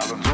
problem.